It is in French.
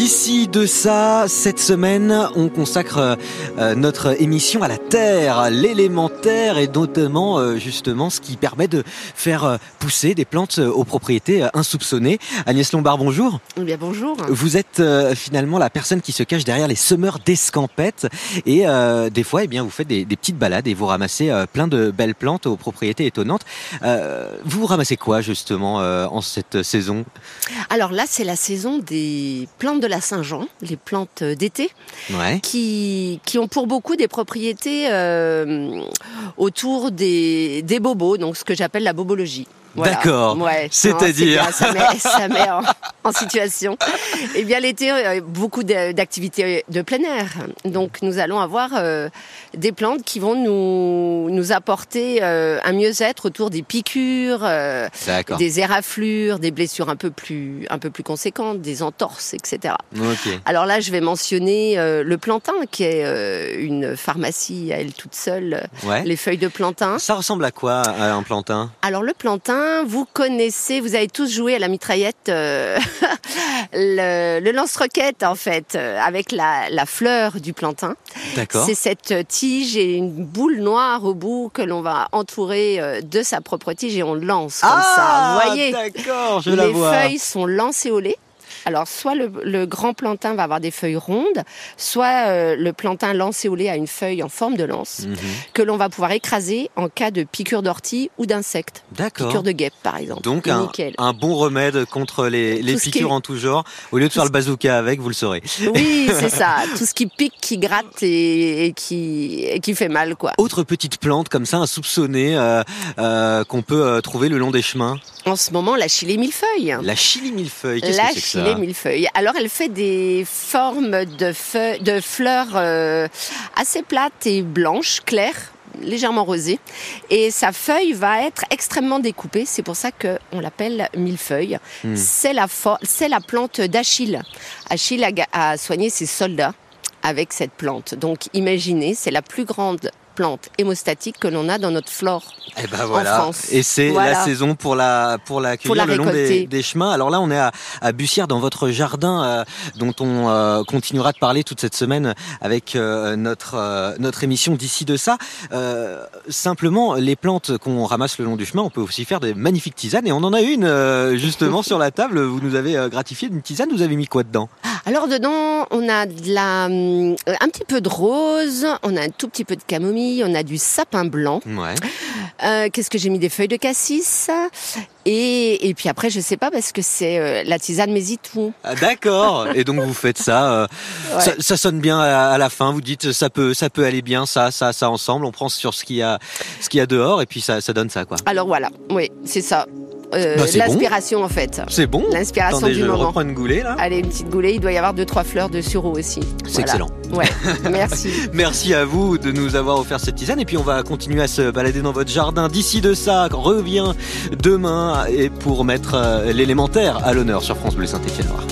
D'ici de ça, cette semaine, on consacre euh, notre émission à la Terre, l'élémentaire et notamment euh, justement ce qui permet de faire euh, pousser des plantes aux propriétés insoupçonnées. Agnès Lombard, bonjour. Eh bien bonjour. Vous êtes finalement la personne qui se cache derrière les semeurs d'escampettes et des fois, eh bien, vous faites des, des, petites balades et vous ramassez plein de belles plantes aux propriétés étonnantes. vous ramassez quoi justement en cette saison? Alors là, c'est la saison des plantes de la Saint-Jean, les plantes d'été, qui, qui ont pour beaucoup des propriétés euh, autour des, des bobos, donc ce que j'appelle la bobologie. D'accord. C'est-à-dire ça met, ça met en, situation. Eh bien, l'été, euh, beaucoup d'activités de plein air. Donc, nous allons avoir euh, des plantes qui vont nous, nous apporter euh, un mieux-être autour des piqûres, des éraflures, des blessures un peu plus, un peu plus conséquentes, des entorses, etc. Alors là, je vais mentionner le plantain, qui est une pharmacie à elle toute seule. Les feuilles de plantain. Ça ressemble à quoi un plantain? Alors le plantain, vous connaissez, vous avez tous joué à la mitraillette, euh, le, lance-roquette en fait, euh, avec la, fleur du plantain. D'accord. C'est cette tige et une boule noire au bout que l'on va entourer euh, de sa propre tige et on lance comme ça. Ah, vous voyez D'accord, je Les la vois. feuilles sont lait. Alors, soit le, grand plantain va avoir des feuilles rondes, soit euh, le plantain lancé au lait a une feuille en forme de lance mhm. que l'on va pouvoir écraser en cas de piqûre d'ortie ou d'insectes. D'accord. Piqûre de guêpe, par exemple. Donc, un, bon remède contre les, piqûres en tout genre. Au lieu de faire le bazooka avec, vous le saurez. Oui, c'est ça. Tout ce qui pique, qui gratte et, qui, qui fait mal, quoi. Autre petite plante comme ça, insoupçonnée, euh, euh, qu'on peut trouver le long des chemins En ce moment, la chili millefeuille. La chili millefeuille, qu'est-ce que c'est que ça? Millefeuille. Alors elle fait des formes de, de fleurs euh, assez plates et blanches, claires légèrement rosées. Et sa feuille va être extrêmement découpée. C'est pour ça qu'on l'appelle millefeuille. Hmm. C'est la, la plante d'Achille. Achille a soigné ses soldats avec cette plante. Donc imaginez, c'est la plus grande plante hémostatique que l'on a dans notre flore et eh ben voilà. en France. Et c'est la saison pour la pour la cueillir le long des, chemins. Alors là, on est à, à Bussière dans votre jardin euh, dont on euh, continuera de parler toute cette semaine avec euh, notre notre émission d'ici de ça. simplement, les plantes qu'on ramasse le long du chemin, on peut aussi faire des magnifiques tisanes et on en a une justement sur la table. Vous nous avez gratifié d'une tisane. Vous avez mis quoi dedans? Alors dedans, on a de la un petit peu de rose, on a un tout petit peu de camomille on a du sapin blanc. Euh, qu'est-ce que j'ai mis Des feuilles de cassis. Et, puis après, je sais pas parce que c'est euh, la tisane mésitou. Ah, d'accord. Et donc vous faites ça, euh, ça, sonne bien à, la fin. Vous dites ça peut, ça peut aller bien, ça, ça, ça ensemble. On prend sur ce qu'il y a, ce qu'il y a dehors et puis ça, ça donne ça quoi. Alors voilà, oui, c'est ça. Euh, bah, l'inspiration en fait. C'est bon. L'inspiration du je moment. reprends une goulée là. Allez, une petite goulée. Il doit y avoir deux trois fleurs de sureau aussi. C'est excellent. Ouais. Merci. Merci à vous de nous avoir offert cette tisane et puis on va continuer à se balader dans votre jardin. D'ici de ça, revient demain et pour mettre euh, l'élémentaire à l'honneur sur France Bleu Saint-Étienne Noir.